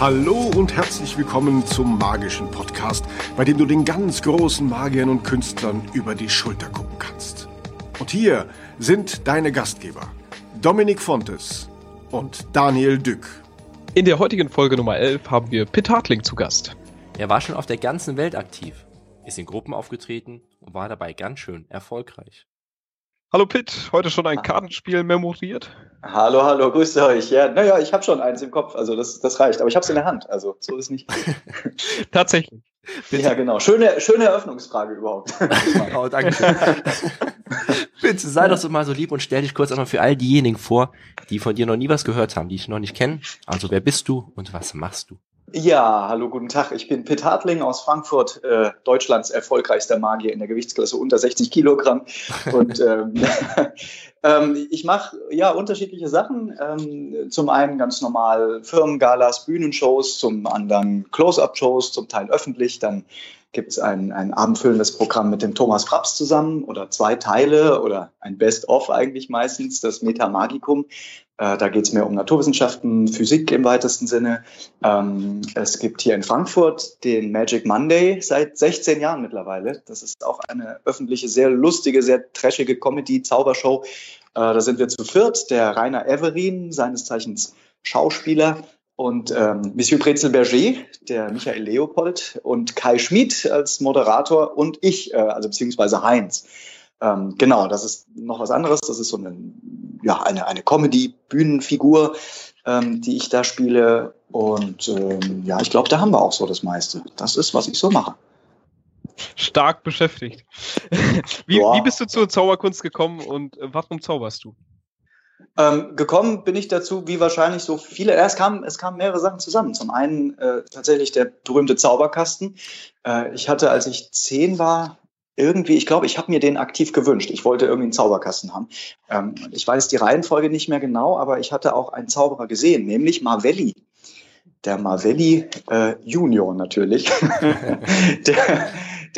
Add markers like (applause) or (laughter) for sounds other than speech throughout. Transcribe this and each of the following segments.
Hallo und herzlich willkommen zum magischen Podcast, bei dem du den ganz großen Magiern und Künstlern über die Schulter gucken kannst. Und hier sind deine Gastgeber, Dominik Fontes und Daniel Dück. In der heutigen Folge Nummer 11 haben wir Pitt Hartling zu Gast. Er war schon auf der ganzen Welt aktiv, ist in Gruppen aufgetreten und war dabei ganz schön erfolgreich. Hallo Pitt, heute schon ein Kartenspiel memoriert? Hallo, hallo, grüße euch. Ja, naja, ich habe schon eins im Kopf, also das, das reicht. Aber ich habe es in der Hand, also so ist nicht. (laughs) Tatsächlich. Bitte. Ja, genau. Schöne, schöne Eröffnungsfrage überhaupt. (laughs) oh, danke schön. (laughs) Bitte sei doch so mal so lieb und stell dich kurz einmal für all diejenigen vor, die von dir noch nie was gehört haben, die ich noch nicht kenne. Also wer bist du und was machst du? Ja, hallo, guten Tag. Ich bin Pitt Hartling aus Frankfurt, äh, Deutschlands erfolgreichster Magier in der Gewichtsklasse unter 60 Kilogramm. Und (laughs) ähm, (laughs) ähm, ich mache ja unterschiedliche Sachen. Ähm, zum einen ganz normal Firmengalas, Bühnenshows, zum anderen Close-up-Shows, zum Teil öffentlich. Dann gibt es ein, ein abendfüllendes Programm mit dem Thomas Fraps zusammen oder zwei Teile oder ein Best-of eigentlich meistens, das Meta Magicum. Äh, da geht es mehr um Naturwissenschaften, Physik im weitesten Sinne. Ähm, es gibt hier in Frankfurt den Magic Monday seit 16 Jahren mittlerweile. Das ist auch eine öffentliche, sehr lustige, sehr trashige Comedy-Zaubershow. Äh, da sind wir zu viert. Der Rainer Everin, seines Zeichens Schauspieler, und ähm, Monsieur Brezel Berger, der Michael Leopold und Kai Schmid als Moderator und ich, äh, also beziehungsweise Heinz. Ähm, genau, das ist noch was anderes. Das ist so eine, ja, eine, eine Comedy-Bühnenfigur, ähm, die ich da spiele. Und ähm, ja, ich glaube, da haben wir auch so das meiste. Das ist, was ich so mache. Stark beschäftigt. (laughs) wie, wie bist du zur Zauberkunst gekommen und äh, warum zauberst du? Ähm, gekommen bin ich dazu, wie wahrscheinlich so viele. Es kamen es kamen mehrere Sachen zusammen. Zum einen äh, tatsächlich der berühmte Zauberkasten. Äh, ich hatte, als ich zehn war, irgendwie, ich glaube, ich habe mir den aktiv gewünscht. Ich wollte irgendwie einen Zauberkasten haben. Ähm, ich weiß die Reihenfolge nicht mehr genau, aber ich hatte auch einen Zauberer gesehen, nämlich Marvelli. Der Marvelli äh, Junior natürlich. (laughs) der,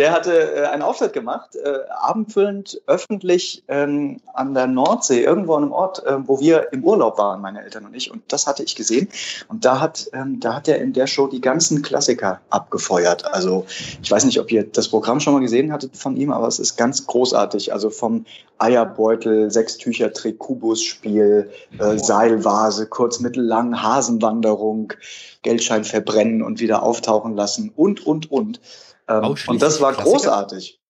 der hatte äh, einen Auftritt gemacht, äh, abendfüllend, öffentlich ähm, an der Nordsee, irgendwo an einem Ort, äh, wo wir im Urlaub waren, meine Eltern und ich. Und das hatte ich gesehen. Und da hat, ähm, da hat er in der Show die ganzen Klassiker abgefeuert. Also ich weiß nicht, ob ihr das Programm schon mal gesehen hattet von ihm, aber es ist ganz großartig. Also vom Eierbeutel, Sechstücher-Trick, Kubusspiel, äh, Seilvase, kurz, mittellang, Hasenwanderung, Geldschein verbrennen und wieder auftauchen lassen und, und, und. Ähm, und das war Klassiker? großartig.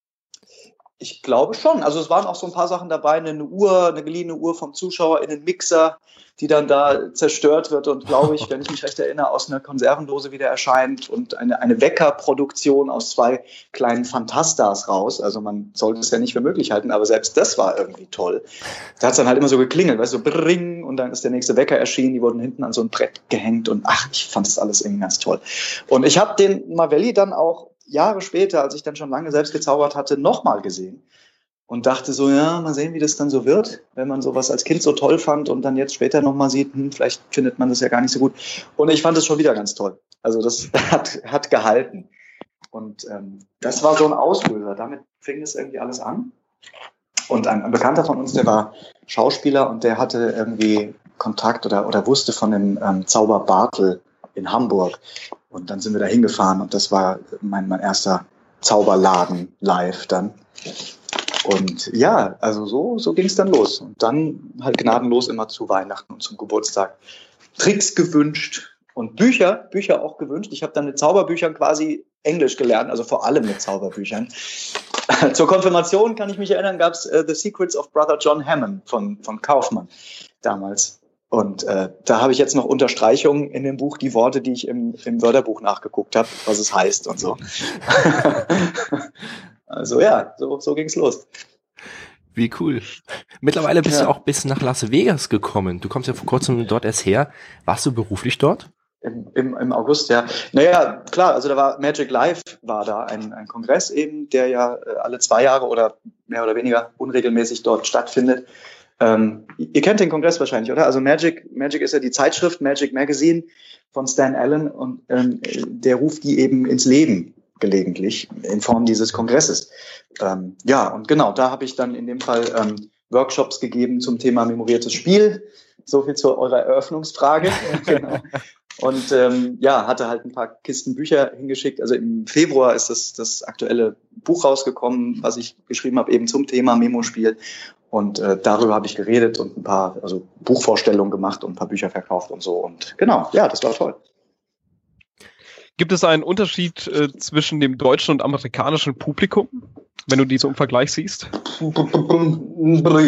Ich glaube schon. Also es waren auch so ein paar Sachen dabei, eine Uhr, eine geliehene Uhr vom Zuschauer in den Mixer, die dann da zerstört wird und glaube ich, wenn ich mich recht erinnere, aus einer Konservendose wieder erscheint und eine, eine Weckerproduktion aus zwei kleinen Fantastas raus. Also man sollte es ja nicht für möglich halten, aber selbst das war irgendwie toll. Da hat es dann halt immer so geklingelt, weißt du, so bring und dann ist der nächste Wecker erschienen, die wurden hinten an so ein Brett gehängt und ach, ich fand das alles irgendwie ganz toll. Und ich habe den Mavelli dann auch Jahre später, als ich dann schon lange selbst gezaubert hatte, nochmal gesehen und dachte so, ja, mal sehen, wie das dann so wird, wenn man sowas als Kind so toll fand und dann jetzt später nochmal sieht, hm, vielleicht findet man das ja gar nicht so gut. Und ich fand es schon wieder ganz toll. Also das (laughs) hat, hat gehalten. Und ähm, das war so ein Auslöser. Damit fing es irgendwie alles an. Und ein, ein, Bekannter von uns, der war Schauspieler und der hatte irgendwie Kontakt oder, oder wusste von dem ähm, Zauber Bartel in Hamburg. Und dann sind wir da hingefahren und das war mein, mein erster Zauberladen live dann. Und ja, also so, so ging es dann los. Und dann halt gnadenlos immer zu Weihnachten und zum Geburtstag Tricks gewünscht und Bücher, Bücher auch gewünscht. Ich habe dann mit Zauberbüchern quasi Englisch gelernt, also vor allem mit Zauberbüchern. (laughs) Zur Konfirmation kann ich mich erinnern, gab es uh, The Secrets of Brother John Hammond von, von Kaufmann damals. Und äh, da habe ich jetzt noch Unterstreichungen in dem Buch, die Worte, die ich im, im Wörterbuch nachgeguckt habe, was es heißt und so. (laughs) also ja, so, so ging's los. Wie cool. Mittlerweile bist ja. du auch bis nach Las Vegas gekommen. Du kommst ja vor kurzem dort erst her. Warst du beruflich dort? Im, im, im August, ja. Naja, klar, also da war Magic Live, war da ein, ein Kongress eben, der ja äh, alle zwei Jahre oder mehr oder weniger unregelmäßig dort stattfindet. Ähm, ihr kennt den Kongress wahrscheinlich, oder? Also Magic, Magic ist ja die Zeitschrift Magic Magazine von Stan Allen und ähm, der ruft die eben ins Leben gelegentlich in Form dieses Kongresses. Ähm, ja, und genau, da habe ich dann in dem Fall ähm, Workshops gegeben zum Thema memoriertes Spiel. So viel zu eurer Eröffnungsfrage. (laughs) genau. Und ähm, ja, hatte halt ein paar Kisten Bücher hingeschickt. Also im Februar ist das, das aktuelle Buch rausgekommen, was ich geschrieben habe, eben zum Thema Memospiel. Und äh, darüber habe ich geredet und ein paar also Buchvorstellungen gemacht und ein paar Bücher verkauft und so. Und genau, ja, das war toll. Gibt es einen Unterschied äh, zwischen dem deutschen und amerikanischen Publikum, wenn du diese im Vergleich siehst?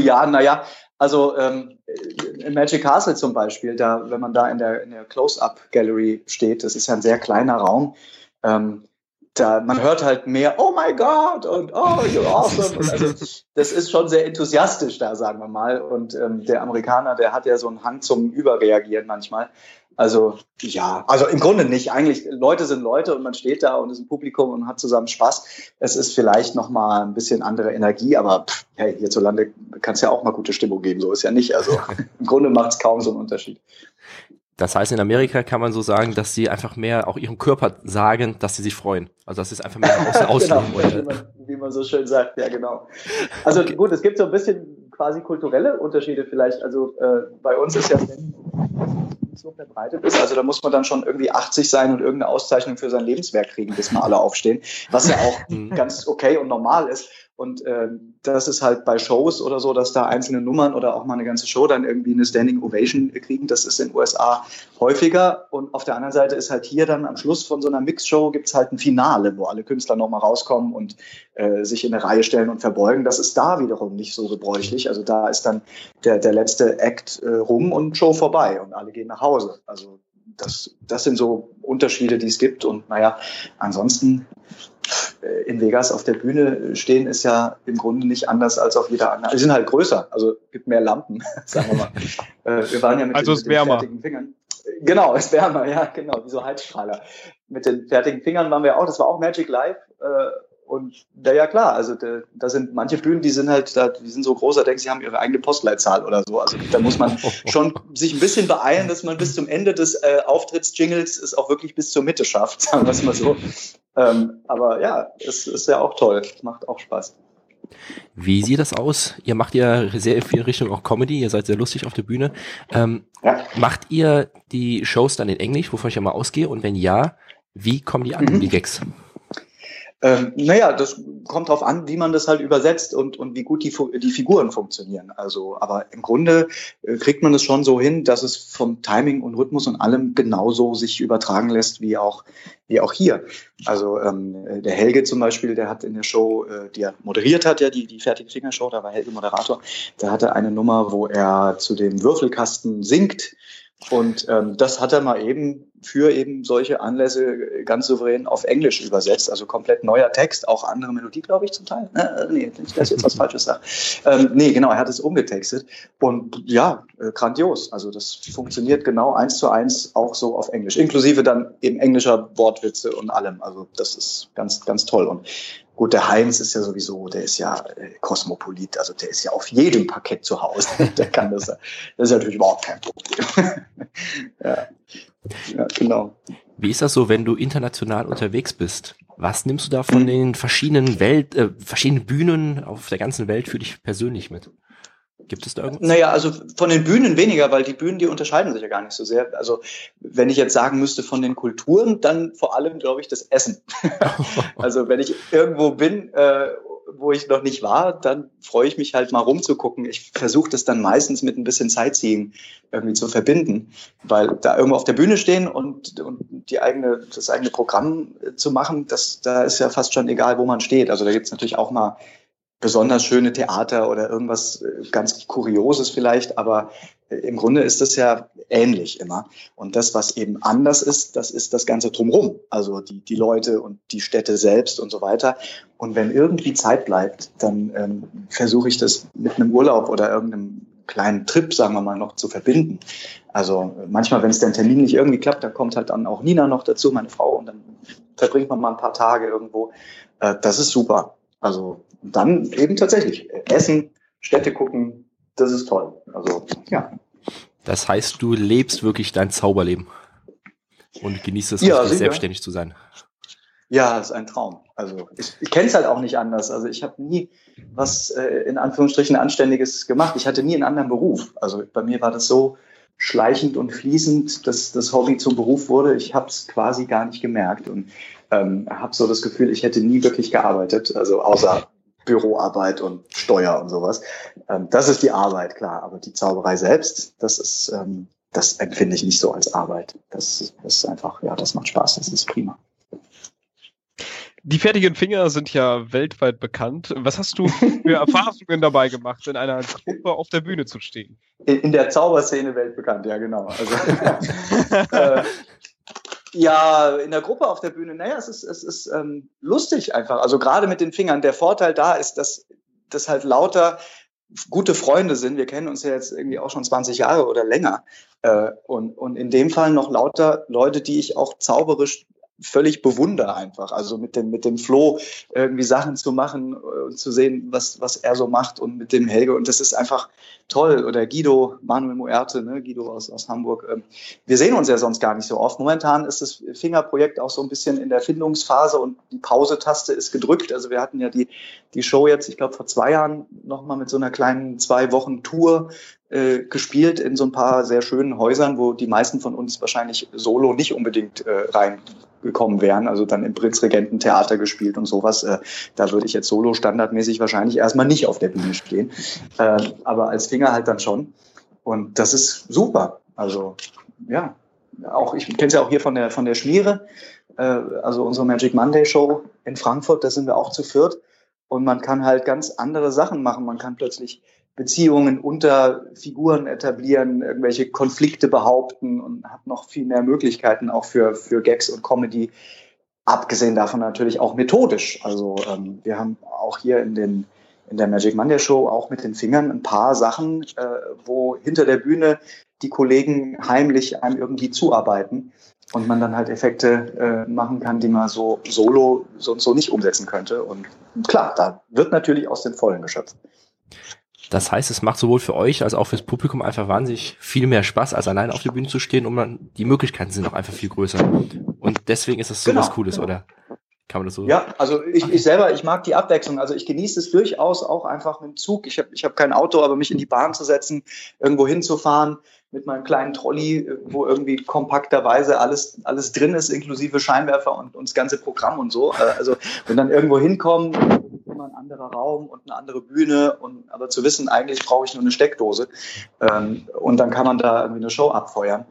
Ja, naja, also ähm, Magic Castle zum Beispiel, da, wenn man da in der, der Close-Up-Gallery steht, das ist ja ein sehr kleiner Raum, ähm, da, man hört halt mehr, oh my God und oh, you're awesome. Also, das ist schon sehr enthusiastisch da, sagen wir mal. Und ähm, der Amerikaner, der hat ja so einen Hang zum Überreagieren manchmal. Also ja, also im Grunde nicht. Eigentlich Leute sind Leute und man steht da und ist ein Publikum und hat zusammen Spaß. Es ist vielleicht noch mal ein bisschen andere Energie, aber pff, hey, hierzulande kann es ja auch mal gute Stimmung geben. So ist ja nicht. Also (laughs) im Grunde macht es kaum so einen Unterschied. Das heißt, in Amerika kann man so sagen, dass sie einfach mehr auch ihrem Körper sagen, dass sie sich freuen. Also das ist einfach mehr außen (laughs) ausleben. genau, wie, man, wie man so schön sagt, ja genau. Also okay. gut, es gibt so ein bisschen quasi kulturelle Unterschiede vielleicht. Also äh, bei uns ist ja so verbreitet ist. Also da muss man dann schon irgendwie 80 sein und irgendeine Auszeichnung für sein Lebenswerk kriegen, bis mal alle aufstehen, was ja auch mhm. ganz okay und normal ist. Und äh, das ist halt bei Shows oder so, dass da einzelne Nummern oder auch mal eine ganze Show dann irgendwie eine Standing Ovation kriegen. Das ist in den USA häufiger. Und auf der anderen Seite ist halt hier dann am Schluss von so einer Mixshow gibt's halt ein Finale, wo alle Künstler nochmal rauskommen und äh, sich in eine Reihe stellen und verbeugen. Das ist da wiederum nicht so gebräuchlich. Also da ist dann der, der letzte Act äh, rum und Show vorbei und alle gehen nach Hause. Also das, das sind so Unterschiede, die es gibt. Und naja, ansonsten in Vegas auf der Bühne stehen, ist ja im Grunde nicht anders als auf jeder anderen. Sie sind halt größer, also gibt mehr Lampen, (laughs) sagen wir mal. (laughs) Äh, wir waren ja mit, also den, mit den fertigen Fingern. Genau, es wärmer, (laughs) ja, genau, wie so Heizstrahler. Mit den fertigen Fingern waren wir auch, das war auch Magic Live. Und da ja klar, also da, da sind manche Bühnen, die sind halt, da, die sind so groß, da denken sie haben ihre eigene Postleitzahl oder so. Also da muss man (laughs) schon sich ein bisschen beeilen, dass man bis zum Ende des äh, Auftritts-Jingles es auch wirklich bis zur Mitte schafft, (laughs) sagen wir es mal so. Ähm, aber ja, es ist ja auch toll, macht auch Spaß. Wie sieht das aus? Ihr macht ja sehr viel Richtung auch Comedy, ihr seid sehr lustig auf der Bühne. Ähm, ja. Macht ihr die Shows dann in Englisch, wovon ich ja mal ausgehe? Und wenn ja, wie kommen die an, mhm. die Gags? Ähm, naja, das kommt drauf an, wie man das halt übersetzt und, und wie gut die, die Figuren funktionieren. Also, aber im Grunde äh, kriegt man es schon so hin, dass es vom Timing und Rhythmus und allem genauso sich übertragen lässt wie auch, wie auch hier. Also ähm, der Helge zum Beispiel, der hat in der Show, äh, die er moderiert hat, ja, die, die fertige Fingershow, da war Helge Moderator, der hatte eine Nummer, wo er zu dem Würfelkasten singt und ähm, das hat er mal eben für eben solche Anlässe ganz souverän auf Englisch übersetzt. Also komplett neuer Text, auch andere Melodie, glaube ich, zum Teil. Äh, nee, ich jetzt was Falsches sage. Ähm, nee, genau, er hat es umgetextet. Und ja, äh, grandios. Also das funktioniert genau eins zu eins auch so auf Englisch. Inklusive dann eben englischer Wortwitze und allem. Also das ist ganz, ganz toll. Und Gut, der Heinz ist ja sowieso, der ist ja äh, Kosmopolit, also der ist ja auf jedem Parkett zu Hause. (laughs) der kann das. Das ist natürlich überhaupt kein Problem. (laughs) ja. Ja, genau. Wie ist das so, wenn du international unterwegs bist? Was nimmst du da von den verschiedenen Welt, äh, verschiedenen Bühnen auf der ganzen Welt für dich persönlich mit? Gibt es da irgendwas? Naja, also von den Bühnen weniger, weil die Bühnen, die unterscheiden sich ja gar nicht so sehr. Also wenn ich jetzt sagen müsste von den Kulturen, dann vor allem, glaube ich, das Essen. (laughs) also wenn ich irgendwo bin, äh, wo ich noch nicht war, dann freue ich mich halt mal rumzugucken. Ich versuche das dann meistens mit ein bisschen Sightseeing irgendwie zu verbinden, weil da irgendwo auf der Bühne stehen und, und die eigene, das eigene Programm zu machen, das, da ist ja fast schon egal, wo man steht. Also da gibt es natürlich auch mal besonders schöne Theater oder irgendwas äh, ganz Kurioses vielleicht, aber äh, im Grunde ist das ja ähnlich immer. Und das, was eben anders ist, das ist das Ganze drumherum. Also die, die Leute und die Städte selbst und so weiter. Und wenn irgendwie Zeit bleibt, dann ähm, versuche ich das mit einem Urlaub oder irgendeinem kleinen Trip, sagen wir mal, noch zu verbinden. Also manchmal, wenn es der Termin nicht irgendwie klappt, dann kommt halt dann auch Nina noch dazu, meine Frau, und dann verbringt man mal ein paar Tage irgendwo. Äh, das ist super. Also dann eben tatsächlich Essen, Städte gucken, das ist toll. Also ja. Das heißt, du lebst wirklich dein Zauberleben und genießt es, ja, selbstständig zu sein. Ja, ist ein Traum. Also ich, ich kenne es halt auch nicht anders. Also ich habe nie was äh, in Anführungsstrichen Anständiges gemacht. Ich hatte nie einen anderen Beruf. Also bei mir war das so schleichend und fließend das, das Hobby zum Beruf wurde. Ich habe es quasi gar nicht gemerkt und ähm, habe so das Gefühl, ich hätte nie wirklich gearbeitet, also außer Büroarbeit und Steuer und sowas. Ähm, das ist die Arbeit, klar, aber die Zauberei selbst, das ist, ähm, das empfinde ich nicht so als Arbeit. Das, das ist einfach, ja, das macht Spaß, das ist prima. Die fertigen Finger sind ja weltweit bekannt. Was hast du für (laughs) Erfahrungen dabei gemacht, in einer Gruppe auf der Bühne zu stehen? In, der Zauberszene weltbekannt, ja genau. Also, (laughs) (laughs) äh, ja, in der Gruppe auf der Bühne, naja, es ist, es ist ähm, lustig einfach. Also gerade mit den Fingern. Der Vorteil da ist, dass das halt lauter gute Freunde sind. Wir kennen uns ja jetzt irgendwie auch schon 20 Jahre oder länger. Äh, und, und in dem Fall noch lauter Leute, die ich auch zauberisch völlig bewundere einfach. Also mit dem, mit dem Flo irgendwie Sachen zu machen und zu sehen, was, was er so macht und mit dem Helge. Und das ist einfach toll. Oder Guido, Manuel Muerte, ne? Guido aus, aus Hamburg. Ähm, wir sehen uns ja sonst gar nicht so oft. Momentan ist das Fingerprojekt auch so ein bisschen in der Findungsphase und die Pause-Taste ist gedrückt. Also wir hatten ja die, die Show jetzt, ich glaube, vor zwei Jahren nochmal mit so einer kleinen zwei Wochen Tour äh, gespielt in so ein paar sehr schönen Häusern, wo die meisten von uns wahrscheinlich solo nicht unbedingt äh, reingekommen wären. Also dann im Prinzregententheater gespielt und sowas. Äh, da würde ich jetzt solo standardmäßig wahrscheinlich erstmal nicht auf der Bühne stehen. Äh, aber als Finger halt dann schon. Und das ist super. Also ja, auch ich kenne es ja auch hier von der von der Schmiere, äh, also unsere Magic Monday Show in Frankfurt. Da sind wir auch zu viert und man kann halt ganz andere Sachen machen. Man kann plötzlich Beziehungen unter Figuren etablieren, irgendwelche Konflikte behaupten und hat noch viel mehr Möglichkeiten auch für, für Gags und Comedy. Abgesehen davon natürlich auch methodisch. Also ähm, wir haben auch hier in, den, in der Magic Monday Show auch mit den Fingern ein paar Sachen, äh, wo hinter der Bühne die Kollegen heimlich einem irgendwie zuarbeiten und man dann halt Effekte äh, machen kann, die man so solo so und so nicht umsetzen könnte. Und klar, da wird natürlich aus den Vollen geschöpft. Das heißt, es macht sowohl für euch als auch fürs Publikum einfach wahnsinnig viel mehr Spaß, als allein auf der Bühne zu stehen und man, die Möglichkeiten sind auch einfach viel größer. Und deswegen ist das so genau, was Cooles, genau. oder? Kann man das so Ja, also ich, ich selber, ich mag die Abwechslung. Also ich genieße es durchaus auch einfach mit dem Zug. Ich habe ich hab kein Auto, aber mich in die Bahn zu setzen, irgendwo hinzufahren mit meinem kleinen Trolley, wo irgendwie kompakterweise alles, alles drin ist, inklusive Scheinwerfer und, und das ganze Programm und so. Äh, also wenn dann irgendwo hinkommen, immer ein anderer Raum und eine andere Bühne und aber zu wissen, eigentlich brauche ich nur eine Steckdose ähm, und dann kann man da irgendwie eine Show abfeuern.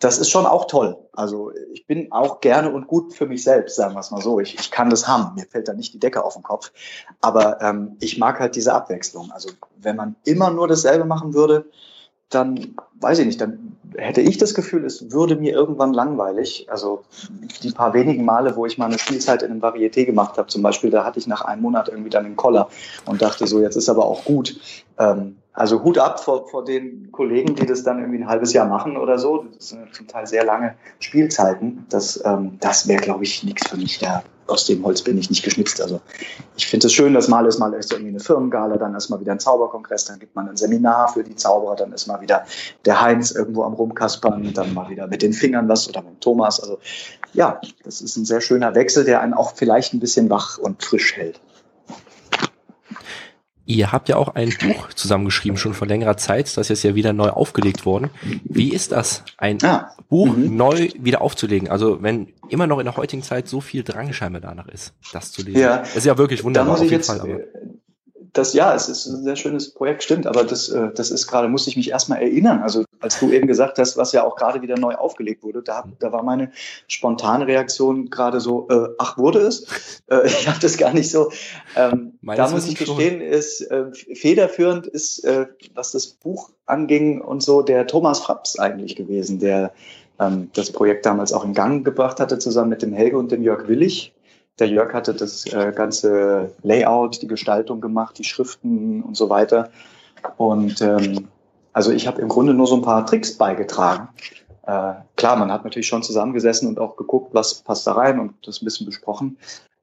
Das ist schon auch toll. Also ich bin auch gerne und gut für mich selbst, sagen wir es mal so. Ich, ich kann das haben. Mir fällt da nicht die Decke auf den Kopf. Aber ähm, ich mag halt diese Abwechslung. Also wenn man immer nur dasselbe machen würde, dann weiß ich nicht, dann hätte ich das Gefühl, es würde mir irgendwann langweilig. Also die paar wenigen Male, wo ich mal eine Spielzeit in einem Varieté gemacht habe, zum Beispiel, da hatte ich nach einem Monat irgendwie dann einen Koller und dachte so, jetzt ist aber auch gut. Ähm, also Hut ab vor, vor den Kollegen, die das dann irgendwie ein halbes Jahr machen oder so. Das sind zum Teil sehr lange Spielzeiten. Das, ähm, das wäre, glaube ich, nichts für mich. Da aus dem Holz bin ich nicht geschnitzt. Also ich finde es schön, dass mal ist mal ist irgendwie eine Firmengala, dann ist mal wieder ein Zauberkongress, dann gibt man ein Seminar für die Zauberer, dann ist mal wieder der Heinz irgendwo am Rumkaspern, dann mal wieder mit den Fingern was oder mit Thomas. Also ja, das ist ein sehr schöner Wechsel, der einen auch vielleicht ein bisschen wach und frisch hält. Ihr habt ja auch ein Buch zusammengeschrieben, schon vor längerer Zeit. Das ist ja wieder neu aufgelegt worden. Wie ist das, ein ah, Buch mhm. neu wieder aufzulegen? Also wenn immer noch in der heutigen Zeit so viel Drang scheinbar danach ist, das zu lesen. Ja, das ist ja wirklich wunderbar auf jeden jetzt, Fall. Das ja, es ist ein sehr schönes Projekt, stimmt, aber das, äh, das ist gerade, muss ich mich erstmal erinnern. Also als du eben gesagt hast, was ja auch gerade wieder neu aufgelegt wurde, da, da war meine spontane Reaktion gerade so, äh, ach, wurde es? (laughs) Äh, ich habe das gar nicht so. Ähm, da muss ich gestehen, ist äh, federführend ist, äh, was das Buch anging und so, der Thomas Fraps eigentlich gewesen, der ähm, das Projekt damals auch in Gang gebracht hatte, zusammen mit dem Helge und dem Jörg Willig. Der Jörg hatte das äh, ganze Layout, die Gestaltung gemacht, die Schriften und so weiter. Und ähm, also ich habe im Grunde nur so ein paar Tricks beigetragen. Äh, klar, man hat natürlich schon zusammengesessen und auch geguckt, was passt da rein und das ein bisschen besprochen.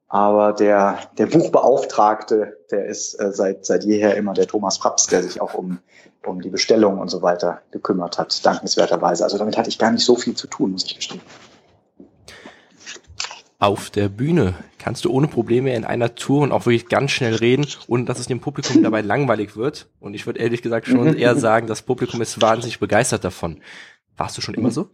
Aber der, der Buchbeauftragte, der ist äh, seit, seit jeher immer der Thomas Praps, der sich auch um, um die Bestellung und so weiter gekümmert hat, dankenswerterweise. Also damit hatte ich gar nicht so viel zu tun, muss ich gestehen auf der Bühne kannst du ohne Probleme in einer Tour und auch wirklich ganz schnell reden, ohne dass es dem Publikum dabei (laughs) langweilig wird. Und ich würde ehrlich gesagt schon eher sagen, das Publikum ist wahnsinnig begeistert davon. Warst du schon immer so?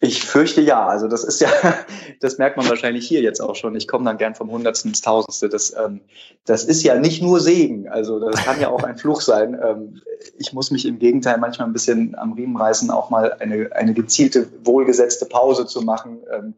Ich fürchte ja. Also das ist ja, (laughs) das merkt man wahrscheinlich hier jetzt auch schon. Ich komme dann gern vom Hundertsten ins Tausendste. Das, ähm, das ist ja nicht nur Segen. Also das kann ja auch ein Fluch sein. Ähm, ich muss mich im Gegenteil manchmal ein bisschen am Riemen reißen, auch mal eine, eine gezielte, wohlgesetzte Pause zu machen. Ähm,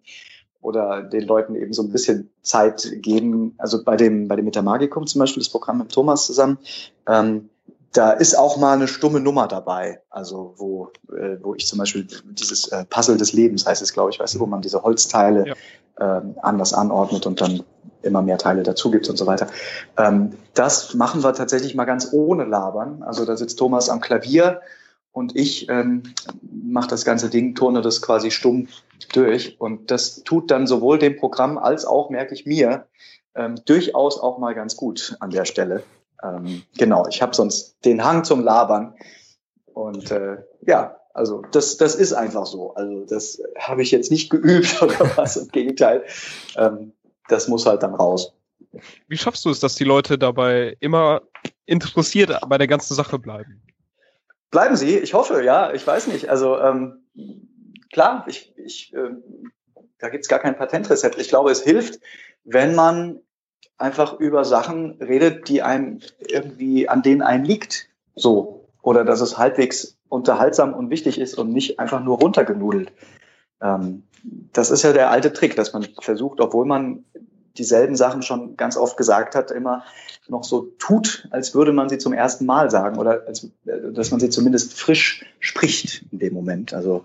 oder den Leuten eben so ein bisschen Zeit geben. Also bei dem, bei dem Metamagicum zum Beispiel, das Programm mit Thomas zusammen, ähm, da ist auch mal eine stumme Nummer dabei. Also wo, äh, wo ich zum Beispiel dieses äh, Puzzle des Lebens heißt es, glaube ich, weißt du, wo man diese Holzteile ja. ähm, anders anordnet und dann immer mehr Teile dazu gibt und so weiter. Ähm, das machen wir tatsächlich mal ganz ohne Labern. Also da sitzt Thomas am Klavier und ich ähm, mache das ganze Ding, turne das quasi stumm durch. Und das tut dann sowohl dem Programm als auch, merke ich mir, ähm, durchaus auch mal ganz gut an der Stelle. Ähm, genau, ich habe sonst den Hang zum Labern. Und äh, ja, also das, das ist einfach so. Also das habe ich jetzt nicht geübt (laughs) oder was, im Gegenteil. Ähm, das muss halt dann raus. Wie schaffst du es, dass die Leute dabei immer interessiert bei der ganzen Sache bleiben? Bleiben sie, ich hoffe, ja, ich weiß nicht. Also ähm, klar, ich, ich, äh, da gibt's gar kein Patentrezept. Ich glaube, es hilft, wenn man einfach über Sachen redet, die einem irgendwie, an denen einem liegt. So. Oder dass es halbwegs unterhaltsam und wichtig ist und nicht einfach nur runtergenudelt. Ähm, das ist ja der alte Trick, dass man versucht, obwohl man dieselben Sachen schon ganz oft gesagt hat, immer noch so tut, als würde man sie zum ersten Mal sagen oder als, dass man sie zumindest frisch spricht in dem Moment. Also,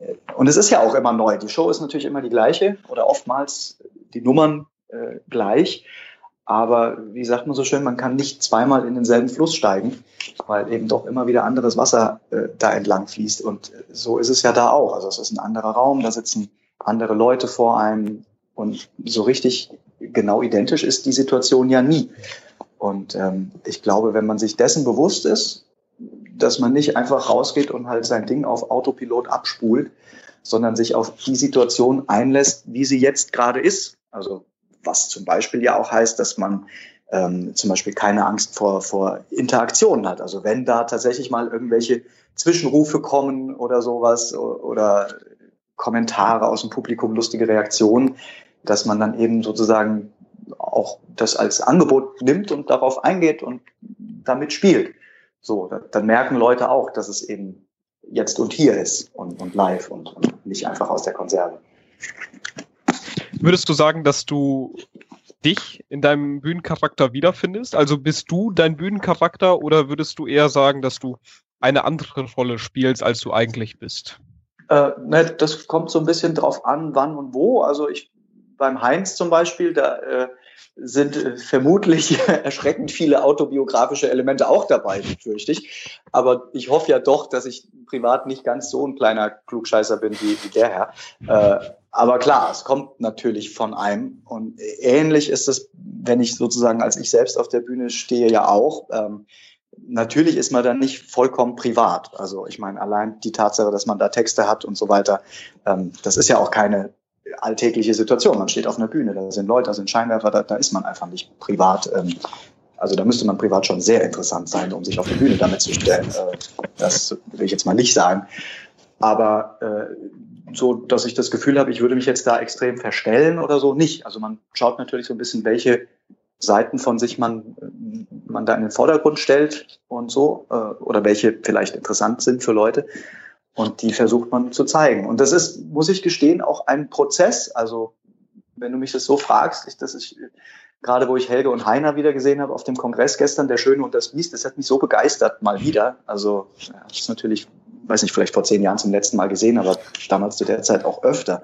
äh, und es ist ja auch immer neu. Die Show ist natürlich immer die gleiche oder oftmals die Nummern äh, gleich. Aber wie sagt man so schön, man kann nicht zweimal in denselben Fluss steigen, weil eben doch immer wieder anderes Wasser äh, da entlang fließt. Und so ist es ja da auch. Also es ist ein anderer Raum, da sitzen andere Leute vor einem und so richtig genau identisch ist die Situation ja nie. Und ähm, ich glaube, wenn man sich dessen bewusst ist, dass man nicht einfach rausgeht und halt sein Ding auf Autopilot abspult, sondern sich auf die Situation einlässt, wie sie jetzt gerade ist. Also was zum Beispiel ja auch heißt, dass man ähm, zum Beispiel keine Angst vor, vor Interaktionen hat. Also wenn da tatsächlich mal irgendwelche Zwischenrufe kommen oder sowas oder Kommentare aus dem Publikum, lustige Reaktionen, dass man dann eben sozusagen auch das als Angebot nimmt und darauf eingeht und damit spielt. So, dann merken Leute auch, dass es eben jetzt und hier ist und, und live und, und nicht einfach aus der Konserve. Würdest du sagen, dass du dich in deinem Bühnencharakter wiederfindest? Also bist du dein Bühnencharakter oder würdest du eher sagen, dass du eine andere Rolle spielst, als du eigentlich bist? Äh, ne, das kommt so ein bisschen drauf an, wann und wo. Also ich beim Heinz zum Beispiel, da äh, sind äh, vermutlich (laughs) erschreckend viele autobiografische Elemente auch dabei, fürchte ich. Aber ich hoffe ja doch, dass ich privat nicht ganz so ein kleiner Klugscheißer bin wie, wie der Herr. Äh, aber klar, es kommt natürlich von einem. Und ähnlich ist es, wenn ich sozusagen als ich selbst auf der Bühne stehe, ja auch. Ähm, natürlich ist man dann nicht vollkommen privat. Also ich meine, allein die Tatsache, dass man da Texte hat und so weiter, ähm, das ist ja auch keine alltägliche Situation. Man steht auf einer Bühne, da sind Leute, da sind Scheinwerfer, da, da ist man einfach nicht privat. Ähm, also da müsste man privat schon sehr interessant sein, um sich auf die Bühne damit zu stellen. Äh, das will ich jetzt mal nicht sagen. Aber äh, so, dass ich das Gefühl habe, ich würde mich jetzt da extrem verstellen oder so, nicht. Also man schaut natürlich so ein bisschen, welche Seiten von sich man, man da in den Vordergrund stellt und so, äh, oder welche vielleicht interessant sind für Leute. Und die versucht man zu zeigen. Und das ist, muss ich gestehen, auch ein Prozess. Also, wenn du mich das so fragst, ich, dass ich, gerade wo ich Helge und Heiner wieder gesehen habe auf dem Kongress gestern, der Schöne und das Biest, das hat mich so begeistert, mal wieder. Also, ja, das ist natürlich, weiß nicht, vielleicht vor zehn Jahren zum letzten Mal gesehen, aber damals zu der Zeit auch öfter.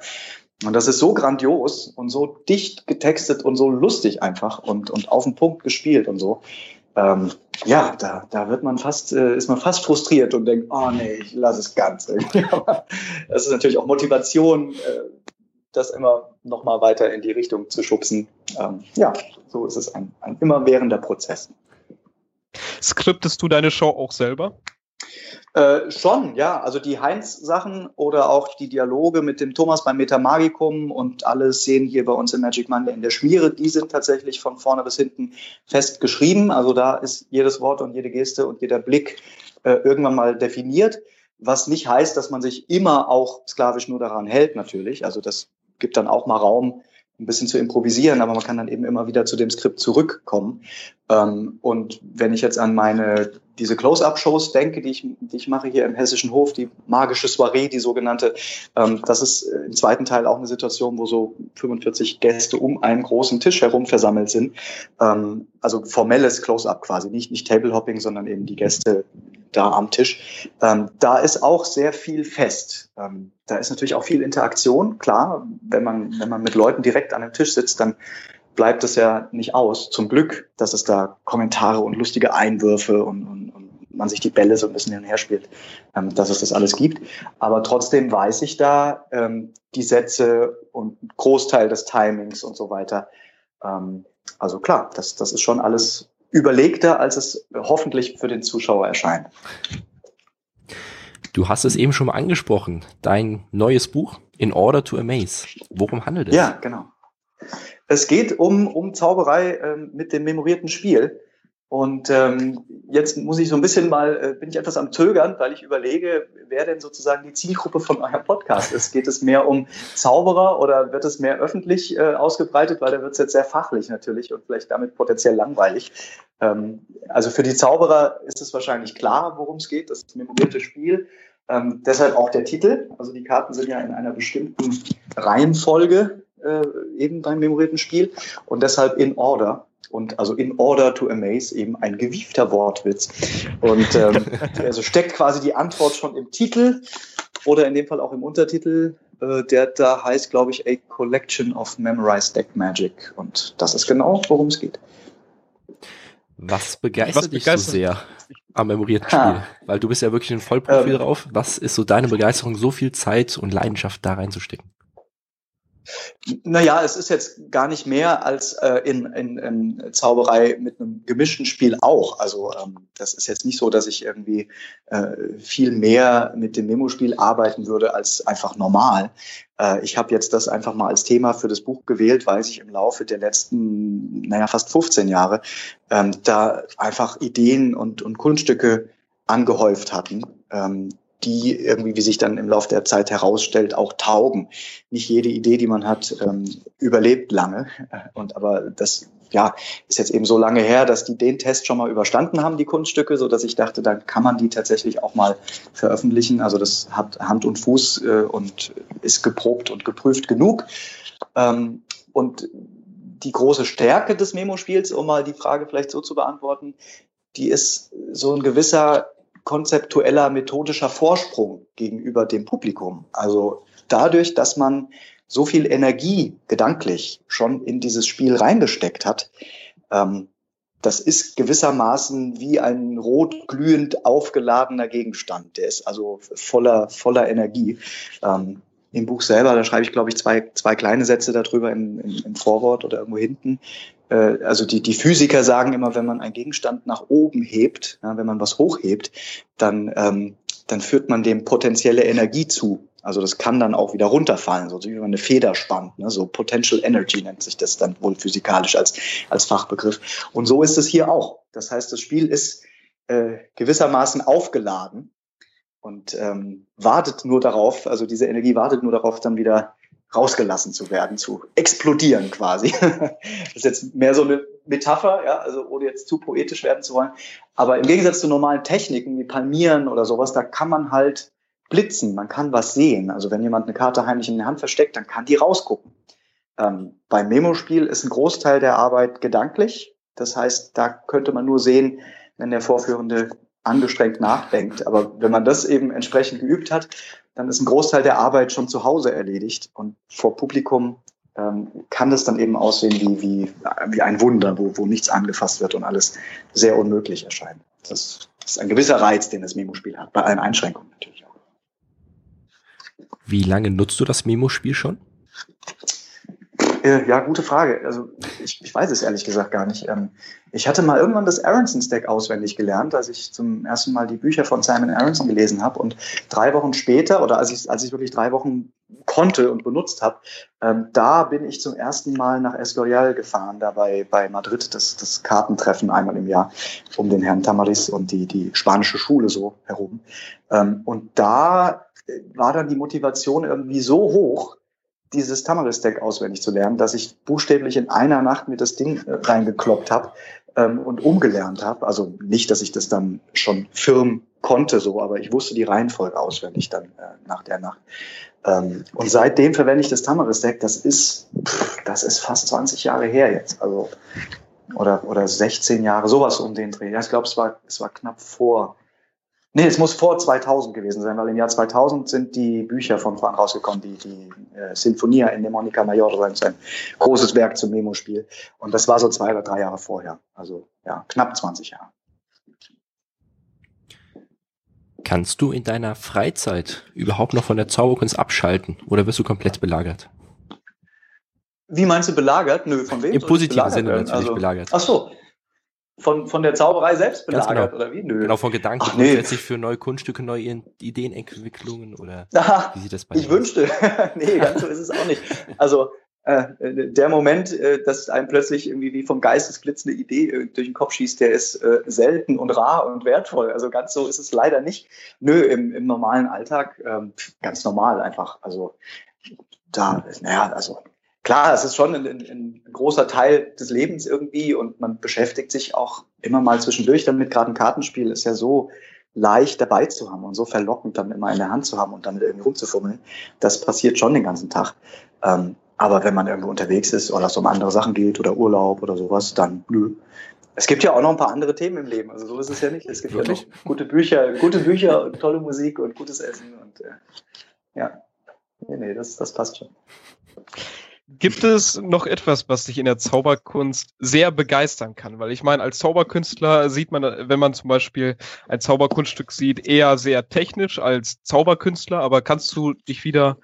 Und das ist so grandios und so dicht getextet und so lustig einfach und, und auf den Punkt gespielt und so ähm, ja, da, da wird man fast, äh, ist man fast frustriert und denkt, oh nee, ich lasse es ganz. (laughs) Das ist natürlich auch Motivation, äh, das immer noch mal weiter in die Richtung zu schubsen. Ähm, ja, so ist es ein, ein immerwährender Prozess. Skriptest du deine Show auch selber? Äh, schon, ja. Also die Heinz-Sachen oder auch die Dialoge mit dem Thomas beim Metamagicum und alle Szenen hier bei uns in Magic Monday in der Schmiere, die sind tatsächlich von vorne bis hinten fest geschrieben. Also da ist jedes Wort und jede Geste und jeder Blick äh, irgendwann mal definiert. was nicht heißt, dass man sich immer auch sklavisch nur daran hält, natürlich. Also das gibt dann auch mal Raum, ein bisschen zu improvisieren, aber man kann dann eben immer wieder zu dem Skript zurückkommen. Ähm, und wenn ich jetzt an meine diese Close-up-Shows denke, die ich, die ich mache hier im Hessischen Hof, die magische Soiree, die sogenannte, ähm, das ist im zweiten Teil auch eine Situation, wo so 45 Gäste um einen großen Tisch herum versammelt sind. Ähm, also formelles Close-up quasi, nicht, nicht Table-Hopping, sondern eben die Gäste da am Tisch. Ähm, da ist auch sehr viel fest. Ähm, da ist natürlich auch viel Interaktion. Klar, wenn man, wenn man mit Leuten direkt an einem Tisch sitzt, dann bleibt es ja nicht aus. Zum Glück, dass es da Kommentare und lustige Einwürfe und, und man sich die Bälle so ein bisschen hin und her spielt, ähm, dass es das alles gibt. Aber trotzdem weiß ich da ähm, die Sätze und Großteil des Timings und so weiter. Ähm, also klar, das, das ist schon alles überlegter, als es hoffentlich für den Zuschauer erscheint. Du hast es eben schon mal angesprochen, dein neues Buch In Order to Amaze. Worum handelt es? Ja, genau. Es geht um, um Zauberei ähm, mit dem memorierten Spiel. Und ähm, jetzt muss ich so ein bisschen mal, äh, bin ich etwas am Zögern, weil ich überlege, wer denn sozusagen die Zielgruppe von eurem Podcast ist. Geht es mehr um Zauberer oder wird es mehr öffentlich äh, ausgebreitet? Weil da wird es jetzt sehr fachlich natürlich und vielleicht damit potenziell langweilig. Ähm, also für die Zauberer ist es wahrscheinlich klar, worum es geht, das memorierte Spiel. Ähm, deshalb auch der Titel. Also die Karten sind ja in einer bestimmten Reihenfolge äh, eben beim memorierten Spiel und deshalb in Order und also in order to amaze eben ein gewiefter Wortwitz. Und ähm, (laughs) also steckt quasi die Antwort schon im Titel oder in dem Fall auch im Untertitel. Äh, der da heißt, glaube ich, A Collection of Memorized Deck Magic. Und das ist genau, worum es geht. Was begeistert, Was begeistert dich so sehr am memorierten Spiel? Ha. Weil du bist ja wirklich ein Vollprofi ähm, drauf. Was ist so deine Begeisterung, so viel Zeit und Leidenschaft da reinzustecken? Naja, es ist jetzt gar nicht mehr als äh, in, in, in Zauberei mit einem gemischten Spiel auch. Also ähm, das ist jetzt nicht so, dass ich irgendwie äh, viel mehr mit dem Memo-Spiel arbeiten würde als einfach normal. Äh, ich habe jetzt das einfach mal als Thema für das Buch gewählt, weil sich im Laufe der letzten, naja, fast 15 Jahre ähm, da einfach Ideen und, und Kunststücke angehäuft hatten, ähm, die irgendwie, wie sich dann im Laufe der Zeit herausstellt, auch taugen. Nicht jede Idee, die man hat, ähm, überlebt lange. Und aber das ja, ist jetzt eben so lange her, dass die den Test schon mal überstanden haben, die Kunststücke, so dass ich dachte, dann kann man die tatsächlich auch mal veröffentlichen. Also das hat Hand und Fuß äh, und ist geprobt und geprüft genug. Ähm, und die große Stärke des Memo-Spiels, um mal die Frage vielleicht so zu beantworten, die ist so ein gewisser konzeptueller, methodischer Vorsprung gegenüber dem Publikum. Also dadurch, dass man so viel Energie gedanklich schon in dieses Spiel reingesteckt hat, ähm, das ist gewissermaßen wie ein rot glühend aufgeladener Gegenstand. Der ist also voller, voller Energie. Ähm, Im Buch selber, da schreibe ich, glaube ich, zwei, zwei kleine Sätze darüber im, im, im Vorwort oder irgendwo hinten also die, die Physiker sagen immer, wenn man einen Gegenstand nach oben hebt, ja, wenn man was hochhebt, dann, ähm, dann führt man dem potenzielle Energie zu. Also das kann dann auch wieder runterfallen, so wie man eine Feder spannt. Ne? So Potential Energy nennt sich das dann wohl physikalisch als, als Fachbegriff. Und so ist es hier auch. Das heißt, das Spiel ist äh, gewissermaßen aufgeladen und ähm, wartet nur darauf, also diese Energie wartet nur darauf, dann wieder rausgelassen zu werden, zu explodieren quasi. (laughs) das ist jetzt mehr so eine Metapher, ja, also ohne jetzt zu poetisch werden zu wollen. Aber im Gegensatz zu normalen Techniken wie Palmieren oder sowas, da kann man halt blitzen, man kann was sehen. Also wenn jemand eine Karte heimlich in der Hand versteckt, dann kann die rausgucken. Ähm, beim Memospiel ist ein Großteil der Arbeit gedanklich. Das heißt, da könnte man nur sehen, wenn der Vorführende angestrengt nachdenkt. Aber wenn man das eben entsprechend geübt hat, dann ist ein Großteil der Arbeit schon zu Hause erledigt. Und vor Publikum ähm, kann das dann eben aussehen wie, wie, wie ein Wunder, wo, wo nichts angefasst wird und alles sehr unmöglich erscheint. Das, ist ein gewisser Reiz, den das Memo-Spiel hat, bei allen Einschränkungen natürlich auch. Wie lange nutzt du das Memo-Spiel schon? Äh, ja, gute Frage. Also ich, ich weiß es ehrlich gesagt gar nicht. Ähm, ich hatte mal irgendwann das Aronson-Stack auswendig gelernt, als ich zum ersten Mal die Bücher von Simon Aronson gelesen habe. Und drei Wochen später, oder als ich, als ich wirklich drei Wochen konnte und benutzt habe, ähm, da bin ich zum ersten Mal nach Escorial gefahren, da bei, bei Madrid, das, das Kartentreffen einmal im Jahr um den Herrn Tamaris und die, die spanische Schule so herum. Ähm, und da war dann die Motivation irgendwie so hoch, dieses Tamaris-Deck auswendig zu lernen, dass ich buchstäblich in einer Nacht mir das Ding äh, reingekloppt habe ähm, und umgelernt habe. Also nicht, dass ich das dann schon firm konnte, so, aber ich wusste die Reihenfolge auswendig dann äh, nach der Nacht. Ähm, und seitdem verwende ich das Tamaris-Deck. Das ist, pff, das ist fast 20 Jahre her jetzt. Also oder oder 16 Jahre, sowas um den Dreh. Ja, ich glaube, es war es war knapp vor Nee, es muss vor 2000 gewesen sein, weil im Jahr 2000 sind die Bücher von Juan rausgekommen, die, die äh, Sinfonia in Demonica Major, das ist ein großes Werk zum Memo-Spiel. Und das war so zwei oder drei Jahre vorher. Also ja, knapp 20 Jahre. Kannst du in deiner Freizeit überhaupt noch von der Zauberkunst abschalten oder wirst du komplett belagert? Wie meinst du belagert? Nö, von wem? Im positiven Sinne natürlich also, belagert. Ach so, von, von der Zauberei selbst belagert, genau. oder wie? Nö. Genau, von Gedanken Ach, nee. grundsätzlich für neue Kunststücke, neue Ideenentwicklungen oder (laughs) Aha, wie sieht das bei ich wünschte. (laughs) nee, ganz so ist es auch nicht. Also äh, der Moment, äh, dass einem plötzlich irgendwie wie vom Geistesblitz eine Idee äh, durch den Kopf schießt, der ist äh, selten und rar und wertvoll. Also ganz so ist es leider nicht. Nö, im, im normalen Alltag ähm, ganz normal einfach. Also da, naja, also klar, es ist schon ein, ein, ein großer Teil des Lebens irgendwie und man beschäftigt sich auch immer mal zwischendurch damit. Gerade ein Kartenspiel ist ja so leicht dabei zu haben und so verlockend dann immer in der Hand zu haben und damit irgendwie rumzufummeln. Das passiert schon den ganzen Tag. Ähm, aber wenn man irgendwo unterwegs ist oder es um andere Sachen geht oder Urlaub oder sowas, dann nö. Es gibt ja auch noch ein paar andere Themen im Leben. Also so ist es ja nicht. Es gibt Wirklich? ja noch gute Bücher, gute Bücher und tolle Musik und gutes Essen und äh, ja. Nee, nee, das, das passt schon. Gibt es noch etwas, was dich in der Zauberkunst sehr begeistern kann? Weil ich meine, als Zauberkünstler sieht man, wenn man zum Beispiel ein Zauberkunststück sieht, eher sehr technisch als Zauberkünstler, aber kannst du dich wieder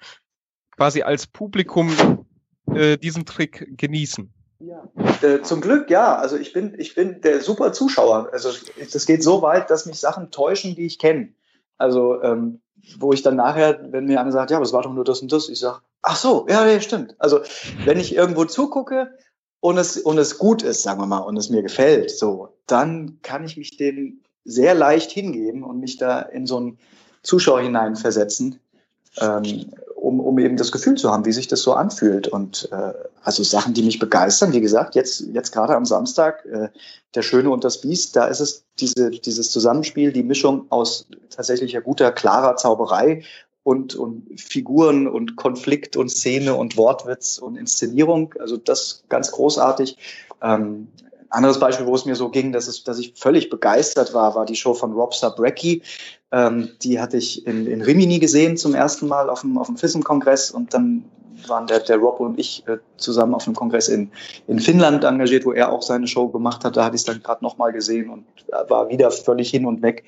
quasi als Publikum äh, diesen Trick genießen? Ja. Äh, zum Glück, ja. Also ich bin, ich bin der super Zuschauer. Also das geht so weit, dass mich Sachen täuschen, die ich kenne. Also ähm, wo ich dann nachher, wenn mir einer sagt, ja, aber es war doch nur das und das, ich sage, ach so, ja, ja, stimmt. Also wenn ich irgendwo zugucke und es, und es gut ist, sagen wir mal, und es mir gefällt, so, dann kann ich mich dem sehr leicht hingeben und mich da in so einen Zuschauer hineinversetzen, ähm, um, um eben das Gefühl zu haben, wie sich das so anfühlt. Und äh, also Sachen, die mich begeistern, wie gesagt, jetzt, jetzt gerade am Samstag, äh, Der Schöne und das Biest, da ist es diese, dieses Zusammenspiel, die Mischung aus tatsächlicher guter, klarer Zauberei und, und Figuren und Konflikt und Szene und Wortwitz und Inszenierung. Also das ganz großartig. Ähm, anderes Beispiel, wo es mir so ging, dass, es, dass ich völlig begeistert war, war die Show von Rob Sabrecki. Ähm, die hatte ich in, in Rimini gesehen zum ersten Mal auf dem, auf dem FISM-Kongress und dann waren der, der Rob und ich äh, zusammen auf einem Kongress in, in Finnland engagiert, wo er auch seine Show gemacht hat. Da hatte ich es dann gerade nochmal gesehen und war wieder völlig hin und weg.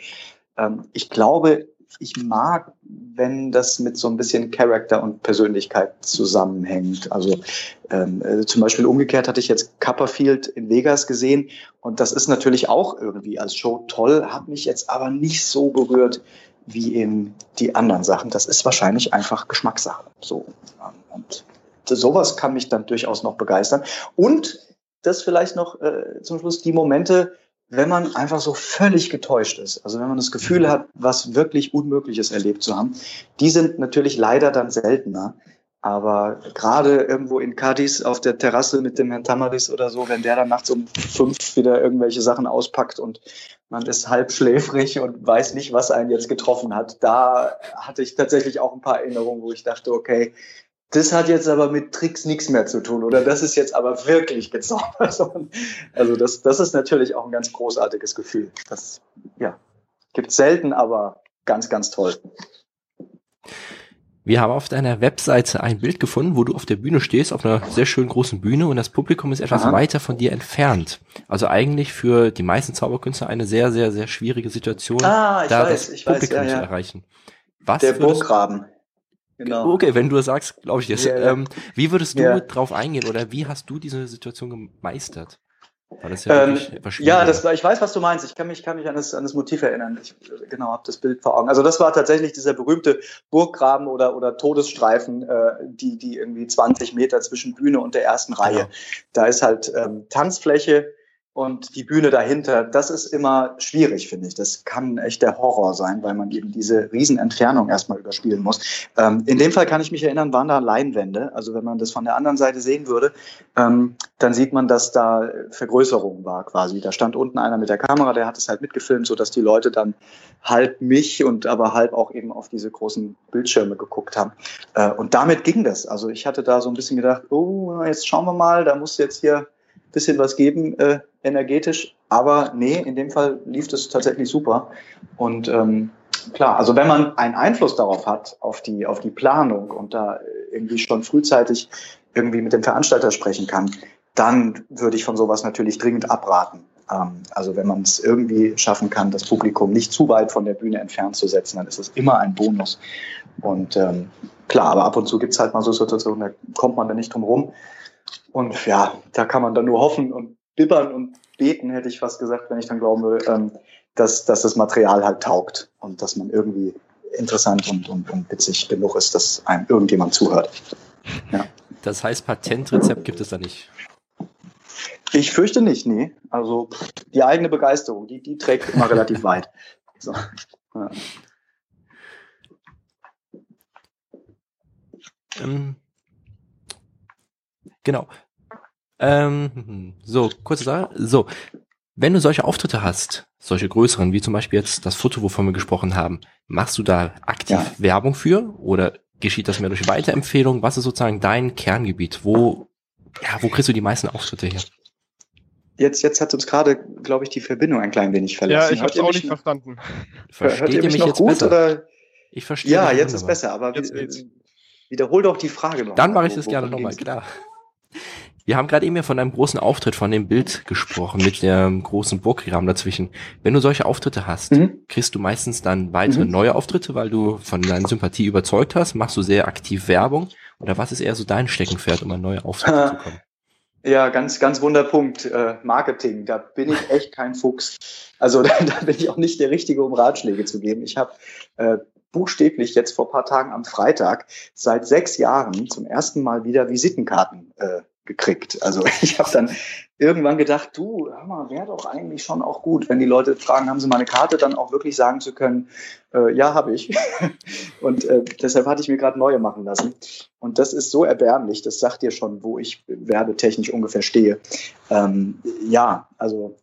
Ähm, ich glaube, ich mag, wenn das mit so ein bisschen Charakter und Persönlichkeit zusammenhängt. Also ähm, äh, zum Beispiel umgekehrt hatte ich jetzt Copperfield in Vegas gesehen und das ist natürlich auch irgendwie als Show toll, hat mich jetzt aber nicht so berührt wie in die anderen Sachen. Das ist wahrscheinlich einfach Geschmackssache. So und sowas kann mich dann durchaus noch begeistern. Und das vielleicht noch äh, zum Schluss die Momente, wenn man einfach so völlig getäuscht ist, also wenn man das Gefühl hat, was wirklich Unmögliches erlebt zu haben, die sind natürlich leider dann seltener. Aber gerade irgendwo in Cadiz auf der Terrasse mit dem Herrn Tamaris oder so, wenn der dann nachts um fünf wieder irgendwelche Sachen auspackt und man ist halb schläfrig und weiß nicht, was einen jetzt getroffen hat, da hatte ich tatsächlich auch ein paar Erinnerungen, wo ich dachte, okay, das hat jetzt aber mit Tricks nichts mehr zu tun oder das ist jetzt aber wirklich gezaubert. (laughs) Also das, das ist natürlich auch ein ganz großartiges Gefühl. Das ja, gibt selten, aber ganz, ganz toll. Wir haben auf deiner Webseite ein Bild gefunden, wo du auf der Bühne stehst, auf einer sehr schönen großen Bühne und das Publikum ist etwas Aha. weiter von dir entfernt. Also eigentlich für die meisten Zauberkünstler eine sehr, sehr, sehr schwierige Situation, Ah, ich da weiß, das ich weiß, Publikum ja, zu ja. erreichen. Was Der Burggraben. Genau. Okay, wenn du das sagst, glaube ich. Ja, ja. Ähm, wie würdest du Ja. drauf eingehen oder wie hast du diese Situation gemeistert? War das ja, ähm, ja das ich weiß, was du meinst. Ich kann mich, kann mich an, das, an das Motiv erinnern. Ich genau habe das Bild vor Augen. Also das war tatsächlich dieser berühmte Burggraben oder, oder Todesstreifen, äh, die, die irgendwie 20 Meter zwischen Bühne und der ersten Reihe. Genau. Da ist halt ähm, Tanzfläche, und die Bühne dahinter, das ist immer schwierig, finde ich. Das kann echt der Horror sein, weil man eben diese Riesenentfernung erstmal überspielen muss. Ähm, in dem Fall kann ich mich erinnern, waren da Leinwände. Also wenn man das von der anderen Seite sehen würde, ähm, dann sieht man, dass da Vergrößerung war quasi. Da stand unten einer mit der Kamera, der hat es halt mitgefilmt, sodass die Leute dann halb mich und aber halb auch eben auf diese großen Bildschirme geguckt haben. Äh, und damit ging das. Also ich hatte da so ein bisschen gedacht, oh, jetzt schauen wir mal, da muss jetzt hier bisschen was geben, äh, energetisch. Aber nee, in dem Fall lief das tatsächlich super. Und ähm, klar, also wenn man einen Einfluss darauf hat, auf die, auf die Planung und da irgendwie schon frühzeitig irgendwie mit dem Veranstalter sprechen kann, dann würde ich von sowas natürlich dringend abraten. Ähm, also wenn man es irgendwie schaffen kann, das Publikum nicht zu weit von der Bühne entfernt zu setzen, dann ist es immer ein Bonus. Und ähm, klar, aber ab und zu gibt es halt mal so Situationen, da kommt man da nicht drum rum. Und ja, da kann man dann nur hoffen und bibbern und beten, hätte ich fast gesagt, wenn ich dann glauben würde, ähm, dass, dass das Material halt taugt und dass man irgendwie interessant und, und, und witzig genug ist, dass einem irgendjemand zuhört. Ja. Das heißt, Patentrezept gibt es da nicht. Ich fürchte nicht, nee. Also die eigene Begeisterung, die, die trägt immer (laughs) relativ weit. So. Ja. Ähm, Genau. Ähm, so, kurze Sache. So, wenn du solche Auftritte hast, solche größeren, wie zum Beispiel jetzt das Foto, wovon wir gesprochen haben, machst du da aktiv ja. Werbung für oder geschieht das mehr durch Weiterempfehlung? Was ist sozusagen dein Kerngebiet? Wo, ja, wo kriegst du die meisten Auftritte her? Jetzt, jetzt hat uns gerade, glaube ich, die Verbindung ein klein wenig verlassen. Ja, ich habe es auch nicht verstanden. Versteht hört ihr mich, mich noch jetzt gut besser? oder? Ich verstehe. Ja, jetzt ist besser, aber jetzt wiederhol doch die Frage noch. Dann mache ich das gerne nochmal, klar. Wir haben gerade eben ja von einem großen Auftritt von dem Bild gesprochen mit dem großen Burggraben dazwischen. Wenn du solche Auftritte hast, mhm. kriegst du meistens dann weitere mhm. neue Auftritte, weil du von deiner Sympathie überzeugt hast? Machst du sehr aktiv Werbung? Oder was ist eher so dein Steckenpferd, um an neue Auftritte zu kommen? Ja, ganz, ganz Wunderpunkt. Äh, Marketing, da bin ich echt kein Fuchs. Also da, (laughs) da bin ich auch nicht der Richtige, um Ratschläge zu geben. Ich habe äh, buchstäblich jetzt vor paar Tagen am Freitag seit sechs Jahren zum ersten Mal wieder Visitenkarten äh, gekriegt. Also (laughs) ich habe dann irgendwann gedacht, du, hör mal, wäre doch eigentlich schon auch gut, wenn die Leute fragen, haben sie mal eine Karte, dann auch wirklich sagen zu können, äh, ja, habe ich. (laughs) Und äh, deshalb hatte ich mir gerade neue machen lassen. Und das ist so erbärmlich, das sagt dir schon, wo ich werbetechnisch ungefähr stehe. Ähm, ja, also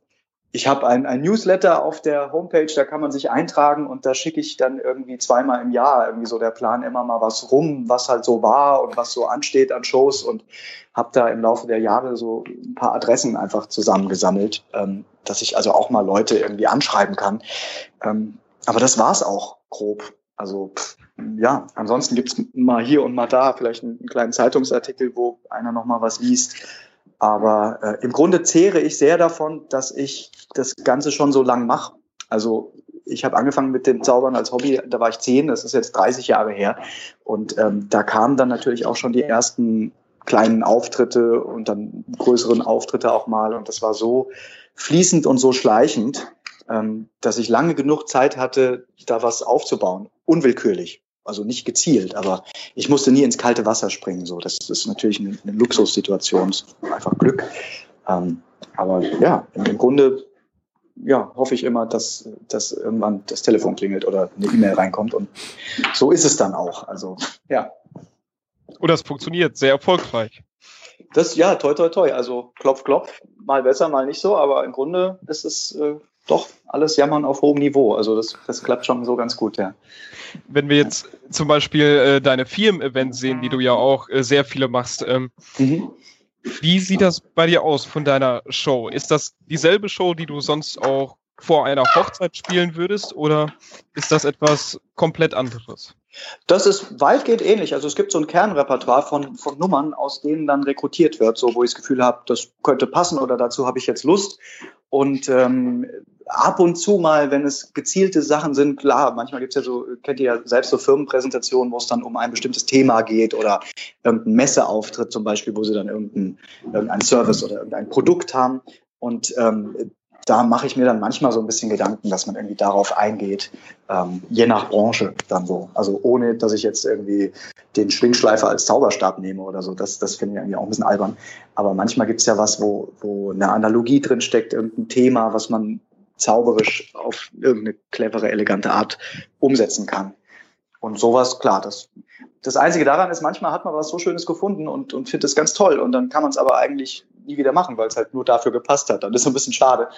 ich habe ein, ein Newsletter auf der Homepage, da kann man sich eintragen und da schicke ich dann irgendwie zweimal im Jahr irgendwie so der Plan immer mal was rum, was halt so war und was so ansteht an Shows und habe da im Laufe der Jahre so ein paar Adressen einfach zusammengesammelt, ähm, dass ich also auch mal Leute irgendwie anschreiben kann. Ähm, aber das war's auch grob. Also pff, ja, ansonsten gibt's mal hier und mal da vielleicht einen, einen kleinen Zeitungsartikel, wo einer noch mal was liest. Aber äh, im Grunde zehre ich sehr davon, dass ich das Ganze schon so lang mache. Also ich habe angefangen mit dem Zaubern als Hobby, da war ich zehn, das ist jetzt 30 Jahre her. Und ähm, da kamen dann natürlich auch schon die ersten kleinen Auftritte und dann größeren Auftritte auch mal. Und das war so fließend und so schleichend, ähm, dass ich lange genug Zeit hatte, da was aufzubauen. Unwillkürlich. Also nicht gezielt, aber ich musste nie ins kalte Wasser springen. So, das ist natürlich eine, eine Luxussituation, einfach Glück. Ähm, aber ja, im Grunde ja, hoffe ich immer, dass, dass irgendwann das Telefon klingelt oder eine E-Mail reinkommt. Und so ist es dann auch. Also, ja. Oder es funktioniert sehr erfolgreich. Das, ja, toi, toi, toi. Also, klopf, klopf. Mal besser, mal nicht so. Aber im Grunde ist es äh, doch alles Jammern auf hohem Niveau. Also, das, das klappt schon so ganz gut, ja. Wenn wir jetzt zum Beispiel äh, deine Firmen-Events sehen, die du ja auch äh, sehr viele machst, ähm, mhm. Wie sieht das bei dir aus von deiner Show? Ist das dieselbe Show, die du sonst auch vor einer Hochzeit spielen würdest oder ist das etwas komplett anderes? Das ist weitgehend ähnlich. Also es gibt so ein Kernrepertoire von, von Nummern, aus denen dann rekrutiert wird, so wo ich das Gefühl habe, das könnte passen oder dazu habe ich jetzt Lust. Und ähm, ab und zu mal, wenn es gezielte Sachen sind, klar, manchmal gibt's ja so, kennt ihr ja selbst so Firmenpräsentationen, wo es dann um ein bestimmtes Thema geht oder irgendein Messeauftritt zum Beispiel, wo sie dann irgendein, irgendein Service oder irgendein Produkt haben. Und ähm, da mache ich mir dann manchmal so ein bisschen Gedanken, dass man irgendwie darauf eingeht, ähm, je nach Branche dann so. Also ohne, dass ich jetzt irgendwie den Schwingschleifer als Zauberstab nehme oder so. Das, das finde ich irgendwie auch ein bisschen albern. Aber manchmal gibt es ja was, wo, wo eine Analogie drin steckt, irgendein Thema, was man zauberisch auf irgendeine clevere, elegante Art umsetzen kann. Und sowas, klar, das, das Einzige daran ist, manchmal hat man was so Schönes gefunden und, und findet es ganz toll. Und dann kann man es aber eigentlich nie wieder machen, weil es halt nur dafür gepasst hat. Dann ist es ein bisschen schade.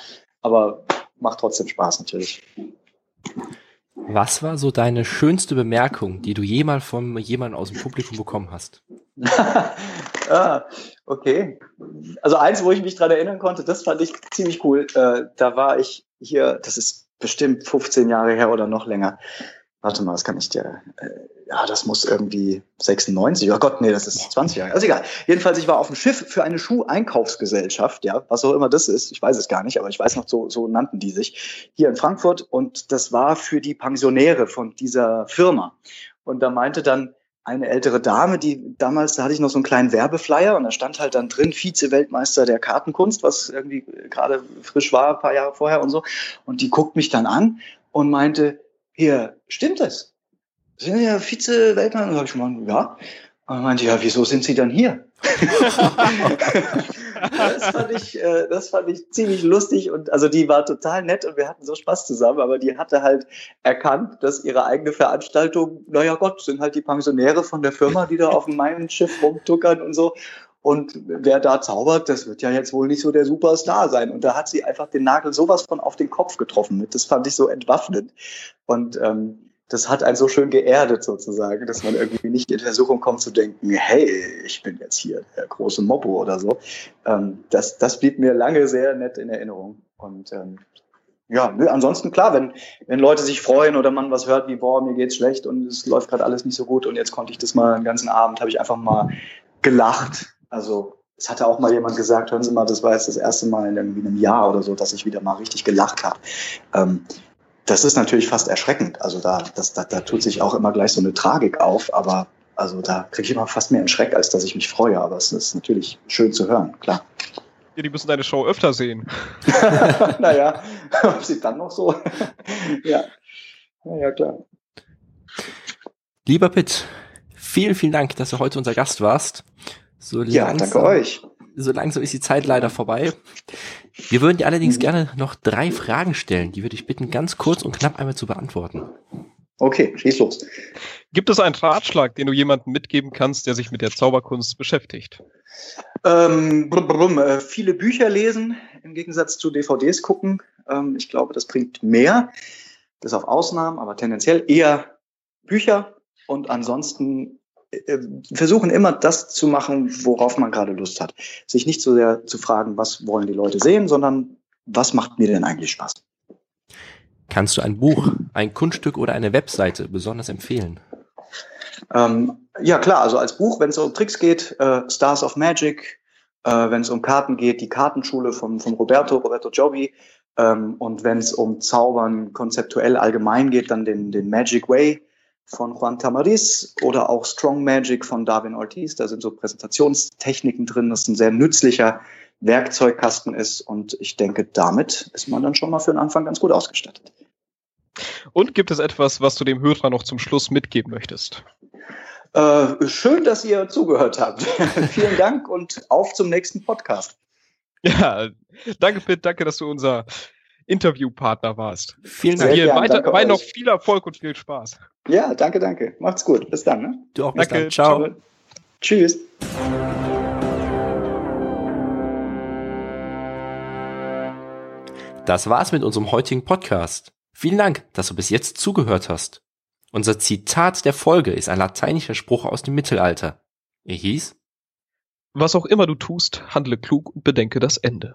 Aber macht trotzdem Spaß natürlich. Was war so deine schönste Bemerkung, die du jemals von jemandem aus dem Publikum bekommen hast? (laughs) ah, okay. Also eins, wo ich mich dran erinnern konnte, das fand ich ziemlich cool. Äh, da war ich hier, das ist bestimmt 15 Jahre her oder noch länger warte mal, das kann ich dir, äh, ja, das muss irgendwie 96, oh Gott, nee, das ist 20 Jahre. Also egal. Jedenfalls, ich war auf dem Schiff für eine Schuheinkaufsgesellschaft, ja, was auch immer das ist, ich weiß es gar nicht, aber ich weiß noch, so, so nannten die sich, hier in Frankfurt und das war für die Pensionäre von dieser Firma. Und da meinte dann eine ältere Dame, die damals, da hatte ich noch so einen kleinen Werbeflyer und da stand halt dann drin Vize-Weltmeister der Kartenkunst, was irgendwie gerade frisch war, ein paar Jahre vorher und so. Und die guckt mich dann an und meinte, hier, stimmt das? Sind ja Vize-Weltmeister? Und ich mal, ja. Und meinte, ja, wieso sind Sie dann hier? (laughs) das, fand ich, äh, das fand ich ziemlich lustig und also die war total nett und wir hatten so Spaß zusammen, aber die hatte halt erkannt, dass ihre eigene Veranstaltung, naja Gott, sind halt die Pensionäre von der Firma, die da auf meinem Schiff rumtuckern und so. Und wer da zaubert, das wird ja jetzt wohl nicht so der Superstar sein. Und da hat sie einfach den Nagel sowas von auf den Kopf getroffen mit. Das fand ich so entwaffnend. Und ähm, das hat einen so schön geerdet sozusagen, dass man irgendwie nicht in Versuchung kommt zu denken, hey, ich bin jetzt hier der große Moppo oder so. Ähm, das, das blieb mir lange sehr nett in Erinnerung. Und ähm, ja, ansonsten klar, wenn, wenn Leute sich freuen oder man was hört wie, boah, mir geht's schlecht und es läuft gerade alles nicht so gut und jetzt konnte ich das mal den ganzen Abend, habe ich einfach mal gelacht also es hatte auch mal jemand gesagt, hören Sie mal, das war jetzt das erste Mal in irgendwie einem Jahr oder so, dass ich wieder mal richtig gelacht habe. Ähm, das ist natürlich fast erschreckend. Also da, das, da, da tut sich auch immer gleich so eine Tragik auf, aber also da kriege ich immer fast mehr einen Schreck, als dass ich mich freue. Aber es ist natürlich schön zu hören, klar. Ja, die müssen deine Show öfter sehen. (laughs) naja, (laughs) ob sie dann noch so. (laughs) ja. Naja, klar. Lieber Pitt, vielen, vielen Dank, dass du heute unser Gast warst. So ja, langsam, danke euch. So langsam ist die Zeit leider vorbei. Wir würden dir allerdings mhm. gerne noch drei Fragen stellen. Die würde ich bitten, ganz kurz und knapp einmal zu beantworten. Okay, schieß los. Gibt es einen Ratschlag, den du jemandem mitgeben kannst, der sich mit der Zauberkunst beschäftigt? Ähm, brumm, brumm, äh, viele Bücher lesen, im Gegensatz zu DVDs gucken. Ähm, ich glaube, das bringt mehr, bis auf Ausnahmen, aber tendenziell eher Bücher und ansonsten versuchen immer das zu machen, worauf man gerade Lust hat. Sich nicht so sehr zu fragen, was wollen die Leute sehen, sondern was macht mir denn eigentlich Spaß? Kannst du ein Buch, ein Kunststück oder eine Webseite besonders empfehlen? Ähm, ja, klar. Also als Buch, wenn es um Tricks geht, äh, Stars of Magic, äh, wenn es um Karten geht, die Kartenschule von, von Roberto, Roberto Giovi. Ähm, und wenn es um Zaubern konzeptuell allgemein geht, dann den, den Magic Way von Juan Tamariz oder auch Strong Magic von Darwin Ortiz. Da sind so Präsentationstechniken drin, das ein sehr nützlicher Werkzeugkasten ist. Und ich denke, damit ist man dann schon mal für den Anfang ganz gut ausgestattet. Und gibt es etwas, was du dem Hörer noch zum Schluss mitgeben möchtest? Äh, schön, dass ihr zugehört habt. (laughs) Vielen Dank und auf zum nächsten Podcast. Ja, danke, Pitt. Danke, dass du unser Interviewpartner warst. Vielen Dank. Dir weiter, weiter noch viel Erfolg und viel Spaß. Ja, danke, danke. Macht's gut. Bis dann. Ne? Du auch. Bis danke. Dann. Ciao. Ciao. Tschüss. Das war's mit unserem heutigen Podcast. Vielen Dank, dass du bis jetzt zugehört hast. Unser Zitat der Folge ist ein lateinischer Spruch aus dem Mittelalter. Er hieß, Was auch immer du tust, handle klug und bedenke das Ende.